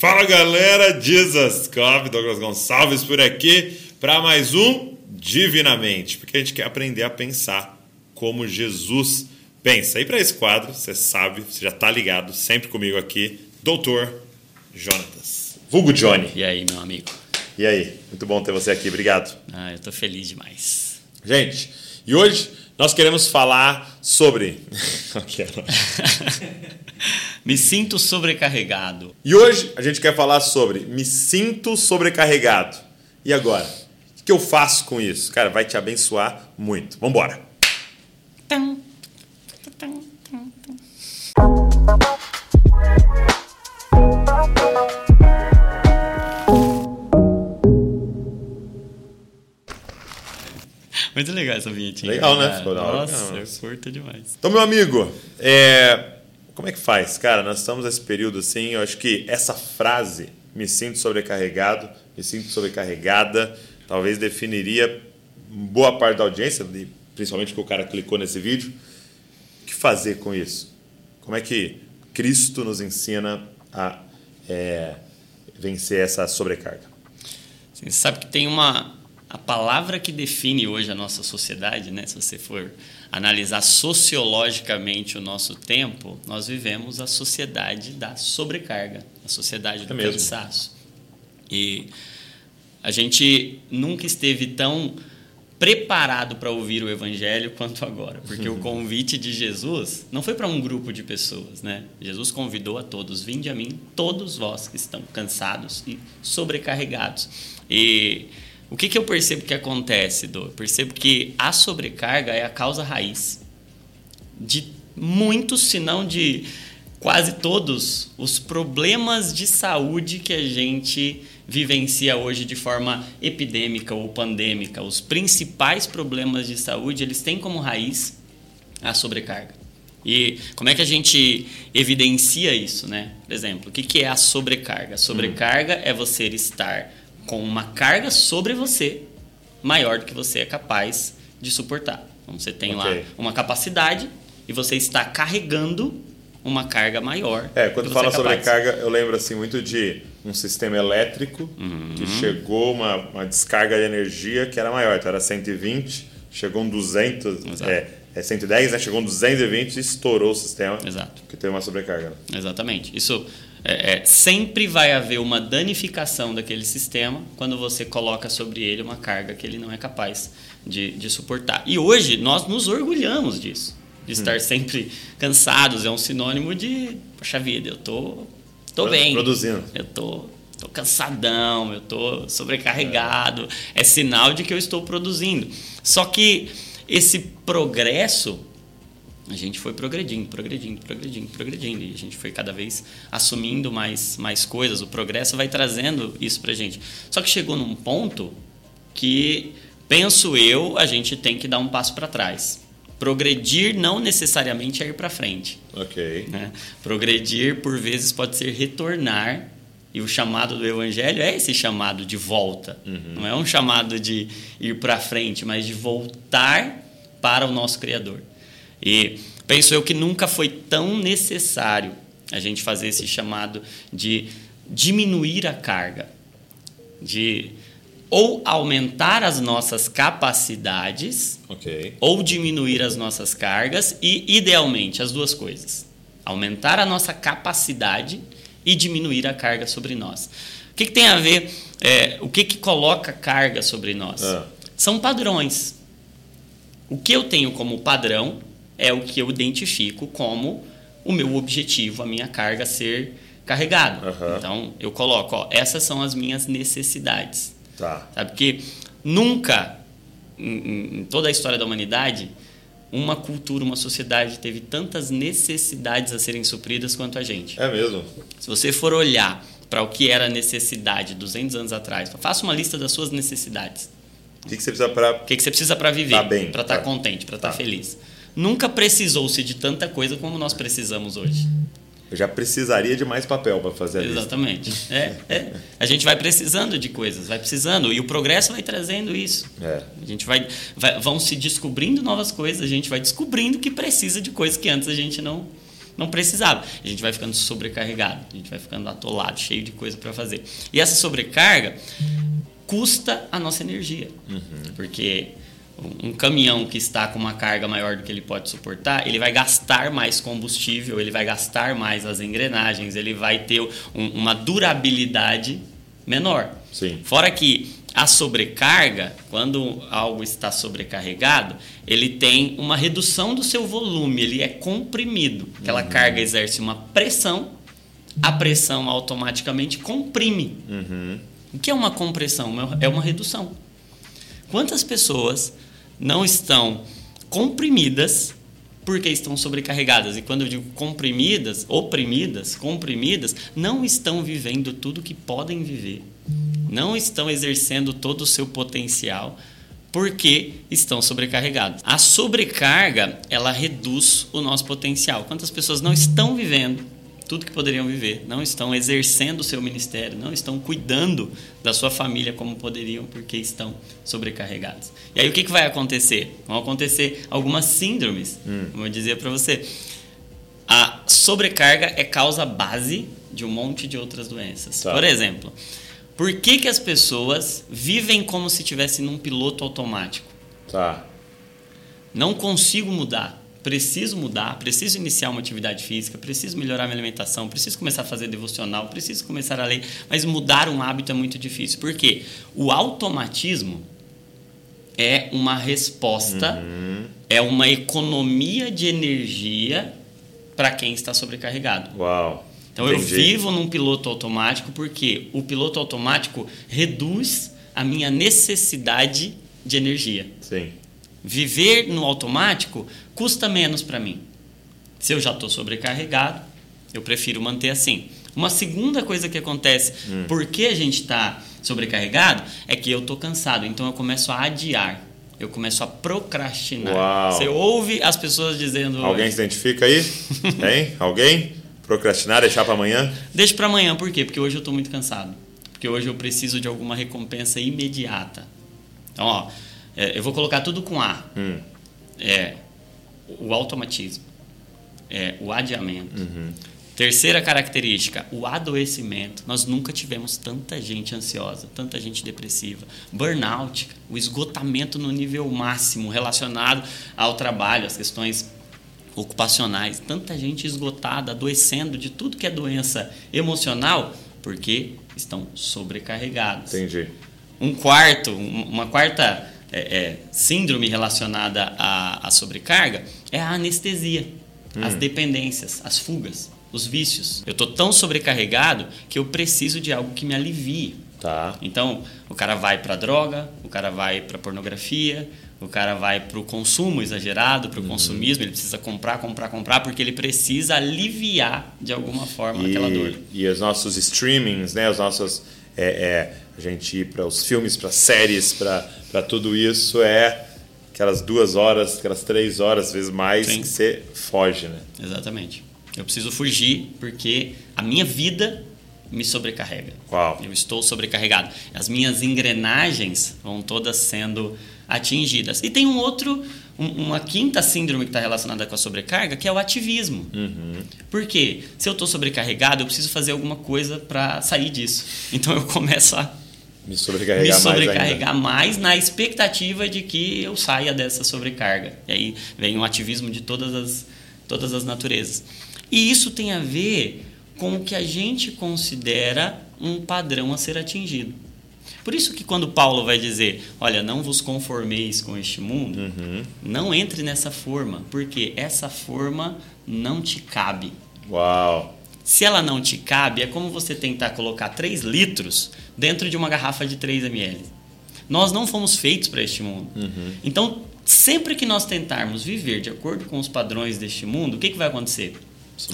Fala galera, Jesus Cop, Douglas Gonçalves por aqui para mais um Divinamente, porque a gente quer aprender a pensar como Jesus pensa. E para esse quadro, você sabe, você já está ligado, sempre comigo aqui, Doutor Jonatas, vulgo Johnny. E aí, meu amigo? E aí, muito bom ter você aqui, obrigado. Ah, eu tô feliz demais. Gente, e hoje nós queremos falar sobre. me sinto sobrecarregado. E hoje a gente quer falar sobre me sinto sobrecarregado. E agora? O que eu faço com isso? Cara, vai te abençoar muito. Vamos embora. Muito legal essa vinhetinha. Legal, né? Ficou Nossa, eu curto demais. Então, meu amigo, é... como é que faz? Cara, nós estamos nesse período assim, eu acho que essa frase, me sinto sobrecarregado, me sinto sobrecarregada, talvez definiria boa parte da audiência, principalmente que o cara clicou nesse vídeo. O que fazer com isso? Como é que Cristo nos ensina a é, vencer essa sobrecarga? Você sabe que tem uma, a palavra que define hoje a nossa sociedade, né? se você for analisar sociologicamente o nosso tempo, nós vivemos a sociedade da sobrecarga, a sociedade do é cansaço. E a gente nunca esteve tão preparado para ouvir o evangelho quanto agora, porque o convite de Jesus não foi para um grupo de pessoas, né? Jesus convidou a todos: "Vinde a mim, todos vós que estão cansados e sobrecarregados". E o que, que eu percebo que acontece, Dô? Eu percebo que a sobrecarga é a causa raiz de muitos, se não de quase todos, os problemas de saúde que a gente vivencia hoje de forma epidêmica ou pandêmica. Os principais problemas de saúde, eles têm como raiz a sobrecarga. E como é que a gente evidencia isso, né? Por exemplo, o que é a sobrecarga? A sobrecarga hum. é você estar com uma carga sobre você maior do que você é capaz de suportar. Então você tem okay. lá uma capacidade e você está carregando uma carga maior. É, quando fala é sobre carga, eu lembro assim muito de um sistema elétrico uhum. que chegou uma, uma descarga de energia que era maior, então era 120, chegou um 200, Exato. é, é 110, né? chegou um 220 e estourou o sistema. Exato. Que teve uma sobrecarga. Né? Exatamente. Isso é, é, sempre vai haver uma danificação daquele sistema quando você coloca sobre ele uma carga que ele não é capaz de, de suportar. E hoje nós nos orgulhamos disso, de estar hum. sempre cansados. É um sinônimo de, poxa vida, eu tô, tô bem. Produzindo. Eu tô, tô cansadão, eu tô sobrecarregado. É. é sinal de que eu estou produzindo. Só que esse progresso a gente foi progredindo, progredindo, progredindo, progredindo. E a gente foi cada vez assumindo mais, mais coisas. O progresso vai trazendo isso para a gente. Só que chegou num ponto que, penso eu, a gente tem que dar um passo para trás. Progredir não necessariamente é ir para frente. Ok. Né? Progredir, por vezes, pode ser retornar. E o chamado do Evangelho é esse chamado de volta. Uhum. Não é um chamado de ir para frente, mas de voltar para o nosso Criador. E penso eu que nunca foi tão necessário a gente fazer esse chamado de diminuir a carga, de ou aumentar as nossas capacidades, okay. ou diminuir as nossas cargas, e idealmente as duas coisas. Aumentar a nossa capacidade e diminuir a carga sobre nós. O que, que tem a ver? É, o que, que coloca carga sobre nós? Ah. São padrões. O que eu tenho como padrão é o que eu identifico como o meu objetivo, a minha carga ser carregada. Uhum. Então, eu coloco, ó, essas são as minhas necessidades. Tá. Sabe? Porque nunca, em, em toda a história da humanidade, uma cultura, uma sociedade teve tantas necessidades a serem supridas quanto a gente. É mesmo? Se você for olhar para o que era necessidade 200 anos atrás, faça uma lista das suas necessidades. O que, que você precisa para... O que, que você precisa para viver? Tá bem. Para estar tá. contente, para estar tá. tá. feliz nunca precisou-se de tanta coisa como nós precisamos hoje. Eu já precisaria de mais papel para fazer isso. Exatamente. É, é. A gente vai precisando de coisas, vai precisando. E o progresso vai trazendo isso. É. A gente vai, vai. Vão se descobrindo novas coisas, a gente vai descobrindo que precisa de coisas que antes a gente não, não precisava. A gente vai ficando sobrecarregado, a gente vai ficando atolado, cheio de coisa para fazer. E essa sobrecarga custa a nossa energia. Uhum. Porque um caminhão que está com uma carga maior do que ele pode suportar, ele vai gastar mais combustível, ele vai gastar mais as engrenagens, ele vai ter um, uma durabilidade menor. Sim. Fora que a sobrecarga, quando algo está sobrecarregado, ele tem uma redução do seu volume, ele é comprimido. Aquela uhum. carga exerce uma pressão, a pressão automaticamente comprime. Uhum. O que é uma compressão? É uma redução. Quantas pessoas não estão comprimidas porque estão sobrecarregadas. E quando eu digo comprimidas, oprimidas, comprimidas, não estão vivendo tudo que podem viver. Não estão exercendo todo o seu potencial porque estão sobrecarregados. A sobrecarga, ela reduz o nosso potencial. Quantas pessoas não estão vivendo tudo que poderiam viver, não estão exercendo o seu ministério, não estão cuidando da sua família como poderiam porque estão sobrecarregados. E aí o que, que vai acontecer? Vão acontecer algumas síndromes, hum. como eu dizia para você. A sobrecarga é causa base de um monte de outras doenças. Tá. Por exemplo, por que, que as pessoas vivem como se estivessem num piloto automático? Tá. Não consigo mudar preciso mudar, preciso iniciar uma atividade física, preciso melhorar minha alimentação, preciso começar a fazer devocional, preciso começar a ler, mas mudar um hábito é muito difícil. Por quê? O automatismo é uma resposta, uhum. é uma economia de energia para quem está sobrecarregado. Uau. Então Entendi. eu vivo num piloto automático porque o piloto automático reduz a minha necessidade de energia. Sim. Viver no automático custa menos para mim. Se eu já estou sobrecarregado, eu prefiro manter assim. Uma segunda coisa que acontece, hum. porque a gente está sobrecarregado, é que eu estou cansado, então eu começo a adiar. Eu começo a procrastinar. Uau. Você ouve as pessoas dizendo. Alguém se identifica aí? Hein? Alguém? Procrastinar, deixar para amanhã? Deixa para amanhã, por quê? Porque hoje eu estou muito cansado. Porque hoje eu preciso de alguma recompensa imediata. Então, ó, é, eu vou colocar tudo com A. Hum. É, o automatismo. É, o adiamento. Uhum. Terceira característica, o adoecimento. Nós nunca tivemos tanta gente ansiosa, tanta gente depressiva. Burnout, o esgotamento no nível máximo relacionado ao trabalho, às questões ocupacionais. Tanta gente esgotada, adoecendo de tudo que é doença emocional, porque estão sobrecarregados. Entendi. Um quarto, uma quarta é, é, síndrome relacionada à, à, sobrecarga é a anestesia, hum. as dependências, as fugas, os vícios. Eu estou tão sobrecarregado que eu preciso de algo que me alivie. Tá. Então, o cara vai para droga, o cara vai para pornografia, o cara vai para o consumo exagerado, para o uhum. consumismo, ele precisa comprar, comprar, comprar, porque ele precisa aliviar de alguma forma e, aquela dor. E os nossos streamings, né, os nossos é, é, a gente ir para os filmes, para séries, para tudo isso é aquelas duas horas, aquelas três horas, às vezes mais, Sim. que você foge, né? Exatamente. Eu preciso fugir porque a minha vida me sobrecarrega. Uau. Eu estou sobrecarregado. As minhas engrenagens vão todas sendo atingidas. E tem um outro, uma quinta síndrome que está relacionada com a sobrecarga, que é o ativismo. Uhum. Por quê? Se eu estou sobrecarregado, eu preciso fazer alguma coisa para sair disso. Então eu começo a me sobrecarregar, me sobrecarregar mais, mais, na expectativa de que eu saia dessa sobrecarga. E aí vem o ativismo de todas as, todas as naturezas. E isso tem a ver com o que a gente considera um padrão a ser atingido. Por isso que quando Paulo vai dizer, olha, não vos conformeis com este mundo, uhum. não entre nessa forma, porque essa forma não te cabe. Uau! Se ela não te cabe, é como você tentar colocar 3 litros dentro de uma garrafa de 3 ml. Nós não fomos feitos para este mundo. Uhum. Então, sempre que nós tentarmos viver de acordo com os padrões deste mundo, o que, que vai acontecer?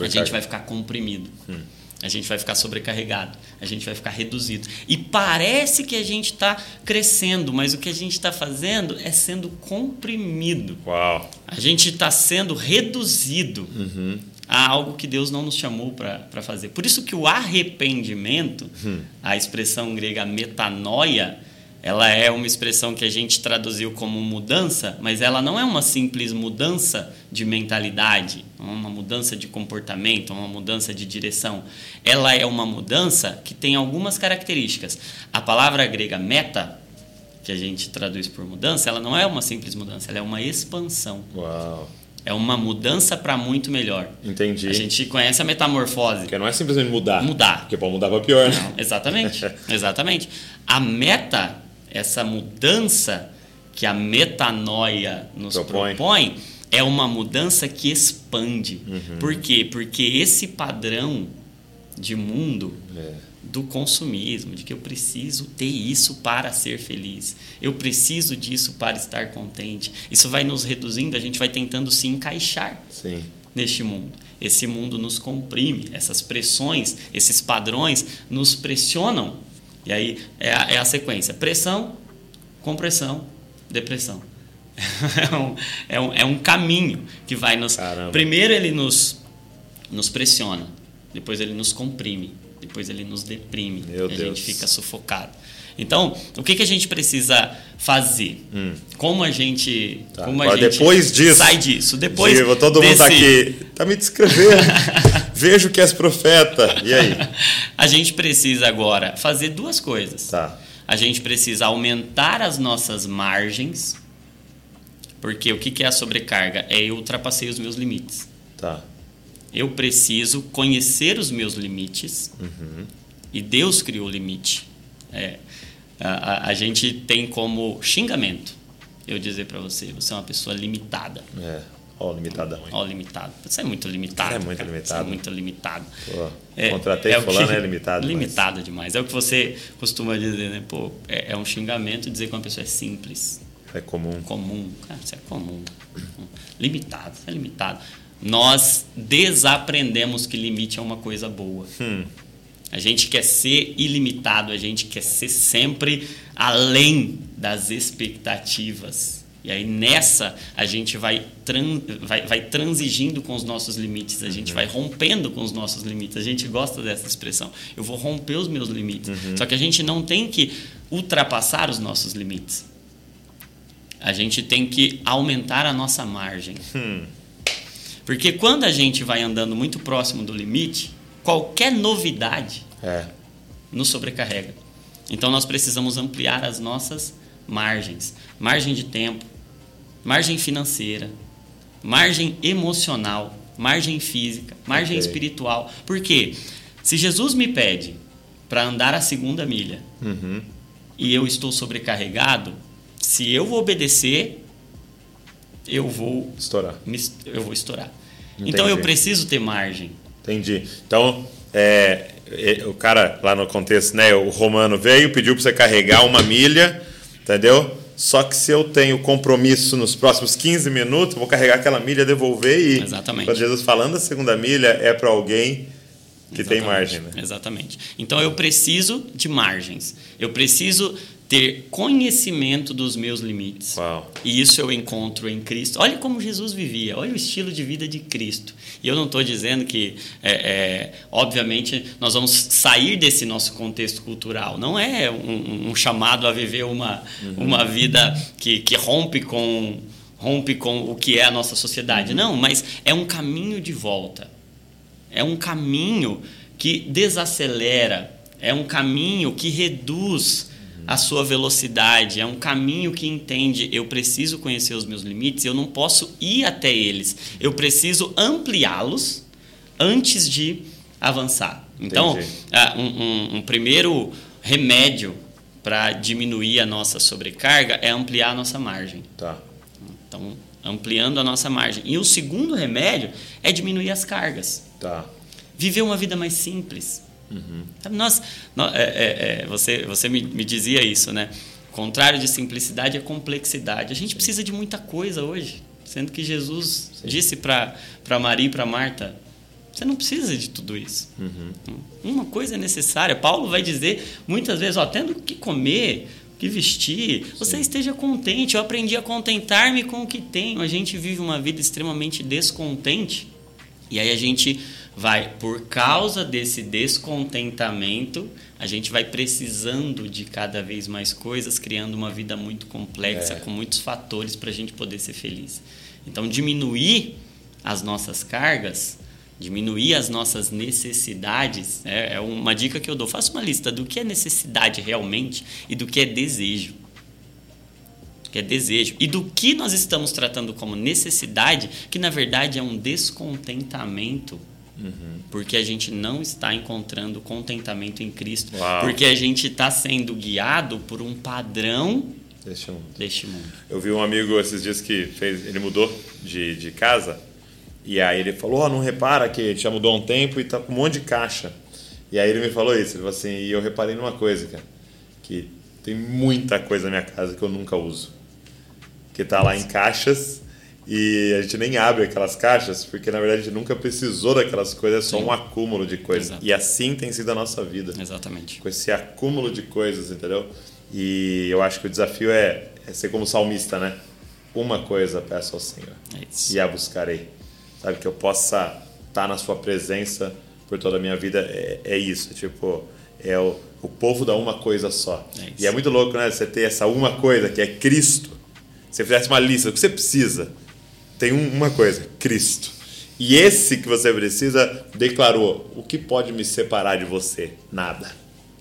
A gente vai ficar comprimido. Hum. A gente vai ficar sobrecarregado, a gente vai ficar reduzido. E parece que a gente está crescendo, mas o que a gente está fazendo é sendo comprimido. Uau. A gente está sendo reduzido uhum. a algo que Deus não nos chamou para fazer. Por isso que o arrependimento, uhum. a expressão grega metanoia, ela é uma expressão que a gente traduziu como mudança, mas ela não é uma simples mudança de mentalidade, uma mudança de comportamento, uma mudança de direção. Ela é uma mudança que tem algumas características. A palavra grega meta, que a gente traduz por mudança, ela não é uma simples mudança, ela é uma expansão. Uau. É uma mudança para muito melhor. Entendi. A gente conhece a metamorfose. Porque não é simplesmente mudar. Mudar. Porque pode mudar para pior, né? Não, exatamente. exatamente. A meta, essa mudança que a metanoia nos propõe, propõe é uma mudança que expande. Uhum. Por quê? Porque esse padrão de mundo é do consumismo, de que eu preciso ter isso para ser feliz, eu preciso disso para estar contente. Isso vai nos reduzindo, a gente vai tentando se encaixar Sim. neste mundo. Esse mundo nos comprime, essas pressões, esses padrões nos pressionam. E aí é a, é a sequência: pressão, compressão, depressão. é, um, é, um, é um caminho que vai nos. Caramba. Primeiro ele nos, nos pressiona, depois ele nos comprime depois ele nos deprime. Meu a Deus. gente fica sufocado. Então, o que, que a gente precisa fazer? Hum. Como a gente, tá. como a Agora, gente depois disso, sai disso? Depois Diva, todo desse... mundo tá aqui, tá me descrevendo. Vejo que és profeta. E aí? a gente precisa agora fazer duas coisas. Tá. A gente precisa aumentar as nossas margens, porque o que, é a sobrecarga? É eu ultrapassei os meus limites. Tá eu preciso conhecer os meus limites uhum. e Deus criou o limite. É, a, a, gente tem como xingamento eu dizer para você, você é uma pessoa limitada. É. Ó, limitadão. Ó, limitado. Você é muito limitado. É muito cara. limitado. Você é muito limitado. Pô, é, contratei é fulano, é limitado. Limitado demais. É o que você costuma dizer, né? Pô, é, é um xingamento dizer que uma pessoa é simples. É comum. Comum. Cara, você é comum. Limitado. Você é limitado nós desaprendemos que limite é uma coisa boa. Hum. A gente quer ser ilimitado, a gente quer ser sempre além das expectativas. E aí nessa a gente vai, tran vai, vai transigindo com os nossos limites, a gente uhum. vai rompendo com os nossos limites. A gente gosta dessa expressão. Eu vou romper os meus limites. Uhum. Só que a gente não tem que ultrapassar os nossos limites. A gente tem que aumentar a nossa margem. Hum. Porque quando a gente vai andando muito próximo do limite, qualquer novidade é. nos sobrecarrega. Então nós precisamos ampliar as nossas margens, margem de tempo, margem financeira, margem emocional, margem física, margem okay. espiritual. Por quê? Se Jesus me pede para andar a segunda milha uhum. e eu estou sobrecarregado, se eu vou obedecer, eu vou estourar. Me, eu vou estourar. Entendi. Então eu preciso ter margem. Entendi. Então, é, é, o cara lá no contexto, né, o romano veio, pediu para você carregar uma milha, entendeu? Só que se eu tenho compromisso nos próximos 15 minutos, eu vou carregar aquela milha, devolver e. Exatamente. Quando Jesus falando a segunda milha é para alguém que Exatamente. tem margem. Né? Exatamente. Então eu preciso de margens. Eu preciso ter conhecimento dos meus limites. Uau. E isso eu encontro em Cristo. Olha como Jesus vivia, olha o estilo de vida de Cristo. E eu não estou dizendo que, é, é, obviamente, nós vamos sair desse nosso contexto cultural. Não é um, um chamado a viver uma, uhum. uma vida que, que rompe com rompe com o que é a nossa sociedade. Não, mas é um caminho de volta. É um caminho que desacelera, é um caminho que reduz a sua velocidade, é um caminho que entende eu preciso conhecer os meus limites, eu não posso ir até eles, eu preciso ampliá-los antes de avançar. Então, um, um, um primeiro remédio para diminuir a nossa sobrecarga é ampliar a nossa margem. Tá. Então, ampliando a nossa margem. E o segundo remédio é diminuir as cargas. Tá. Viver uma vida mais simples. Uhum. Nós, nós é, é, é, você você me, me, dizia isso, né? O contrário de simplicidade é complexidade. A gente Sim. precisa de muita coisa hoje, sendo que Jesus Sim. disse para Maria e para Marta: você não precisa de tudo isso. Uhum. Uma coisa é necessária. Paulo vai dizer muitas vezes: ó, tendo o que comer, que vestir, você esteja contente. Eu aprendi a contentar-me com o que tenho. A gente vive uma vida extremamente descontente e aí a gente vai, por causa desse descontentamento, a gente vai precisando de cada vez mais coisas, criando uma vida muito complexa, é. com muitos fatores para a gente poder ser feliz. Então, diminuir as nossas cargas, diminuir as nossas necessidades, é, é uma dica que eu dou. Faça uma lista do que é necessidade realmente e do que é desejo que é desejo, e do que nós estamos tratando como necessidade, que na verdade é um descontentamento. Uhum. Porque a gente não está encontrando contentamento em Cristo. Uau. Porque a gente está sendo guiado por um padrão deste mundo. deste mundo. Eu vi um amigo esses dias que fez, ele mudou de, de casa e aí ele falou: oh, não repara que a gente já mudou um tempo e tá com um monte de caixa. E aí ele me falou isso. Ele falou assim: e eu reparei numa coisa, cara, que tem muita coisa na minha casa que eu nunca uso que está lá em caixas e a gente nem abre aquelas caixas porque na verdade a gente nunca precisou daquelas coisas, é só Sim. um acúmulo de coisas. Exato. E assim tem sido a nossa vida. Exatamente. Com esse acúmulo de coisas, entendeu? E eu acho que o desafio é, é ser como salmista, né? Uma coisa peço ao Senhor é e a buscarei. Sabe, que eu possa estar na Sua presença por toda a minha vida. É, é isso, tipo, é o, o povo da uma coisa só. É e é muito louco, né? Você ter essa uma coisa que é Cristo você fizesse uma lista do que você precisa, tem uma coisa: Cristo. E esse que você precisa declarou: o que pode me separar de você? Nada.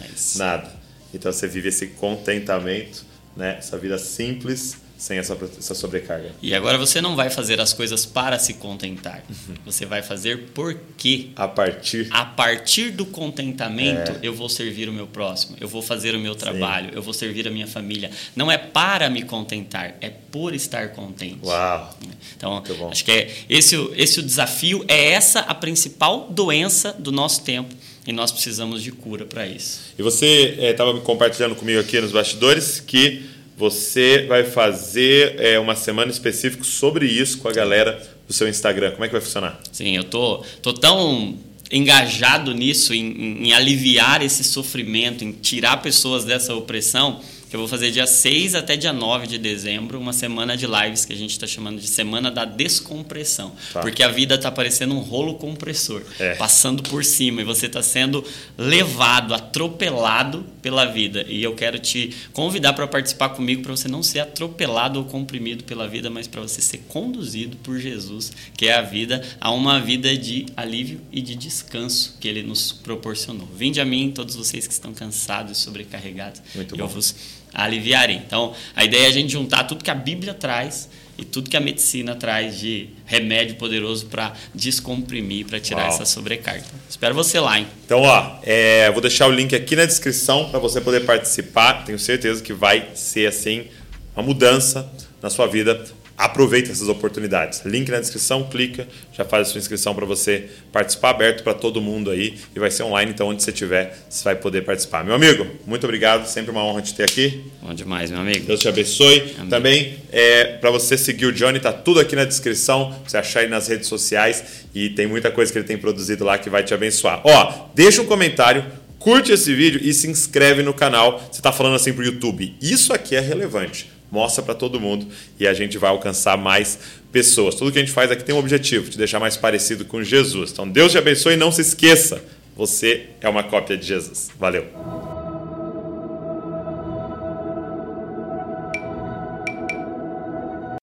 É Nada. Então você vive esse contentamento, né? essa vida simples sem essa, essa sobrecarga. E agora você não vai fazer as coisas para se contentar. Uhum. Você vai fazer porque. A partir. A partir do contentamento, é. eu vou servir o meu próximo, eu vou fazer o meu trabalho, Sim. eu vou servir a minha família. Não é para me contentar, é por estar contente. Uau! Então, acho que é esse, esse o desafio, é essa a principal doença do nosso tempo. E nós precisamos de cura para isso. E você estava eh, é, compartilhando comigo aqui nos bastidores que você vai fazer é, uma semana específica sobre isso com a galera do seu Instagram. Como é que vai funcionar? Sim, eu tô, tô tão engajado nisso, em, em, em aliviar esse sofrimento, em tirar pessoas dessa opressão que eu vou fazer dia 6 até dia 9 de dezembro, uma semana de lives que a gente está chamando de Semana da Descompressão. Tá. Porque a vida está parecendo um rolo compressor, é. passando por cima, e você está sendo levado, atropelado pela vida. E eu quero te convidar para participar comigo, para você não ser atropelado ou comprimido pela vida, mas para você ser conduzido por Jesus, que é a vida, a uma vida de alívio e de descanso que ele nos proporcionou. Vinde a mim, todos vocês que estão cansados e sobrecarregados. Muito bom. Eu vos aliviarem. Então, a ideia é a gente juntar tudo que a Bíblia traz e tudo que a medicina traz de remédio poderoso para descomprimir, para tirar Uau. essa sobrecarga. Espero você lá, hein? Então, ó, é, vou deixar o link aqui na descrição para você poder participar. Tenho certeza que vai ser assim uma mudança na sua vida aproveita essas oportunidades. Link na descrição, clica, já faz a sua inscrição para você participar, aberto para todo mundo aí e vai ser online, então onde você estiver, você vai poder participar. Meu amigo, muito obrigado, sempre uma honra te ter aqui. Bom demais, meu amigo. Deus te abençoe. Amém. Também, é, para você seguir o Johnny, tá tudo aqui na descrição, você achar ele nas redes sociais e tem muita coisa que ele tem produzido lá que vai te abençoar. Ó, deixa um comentário, curte esse vídeo e se inscreve no canal. Você está falando assim para o YouTube. Isso aqui é relevante mostra para todo mundo e a gente vai alcançar mais pessoas. Tudo que a gente faz aqui tem um objetivo, te deixar mais parecido com Jesus. Então Deus te abençoe e não se esqueça, você é uma cópia de Jesus. Valeu.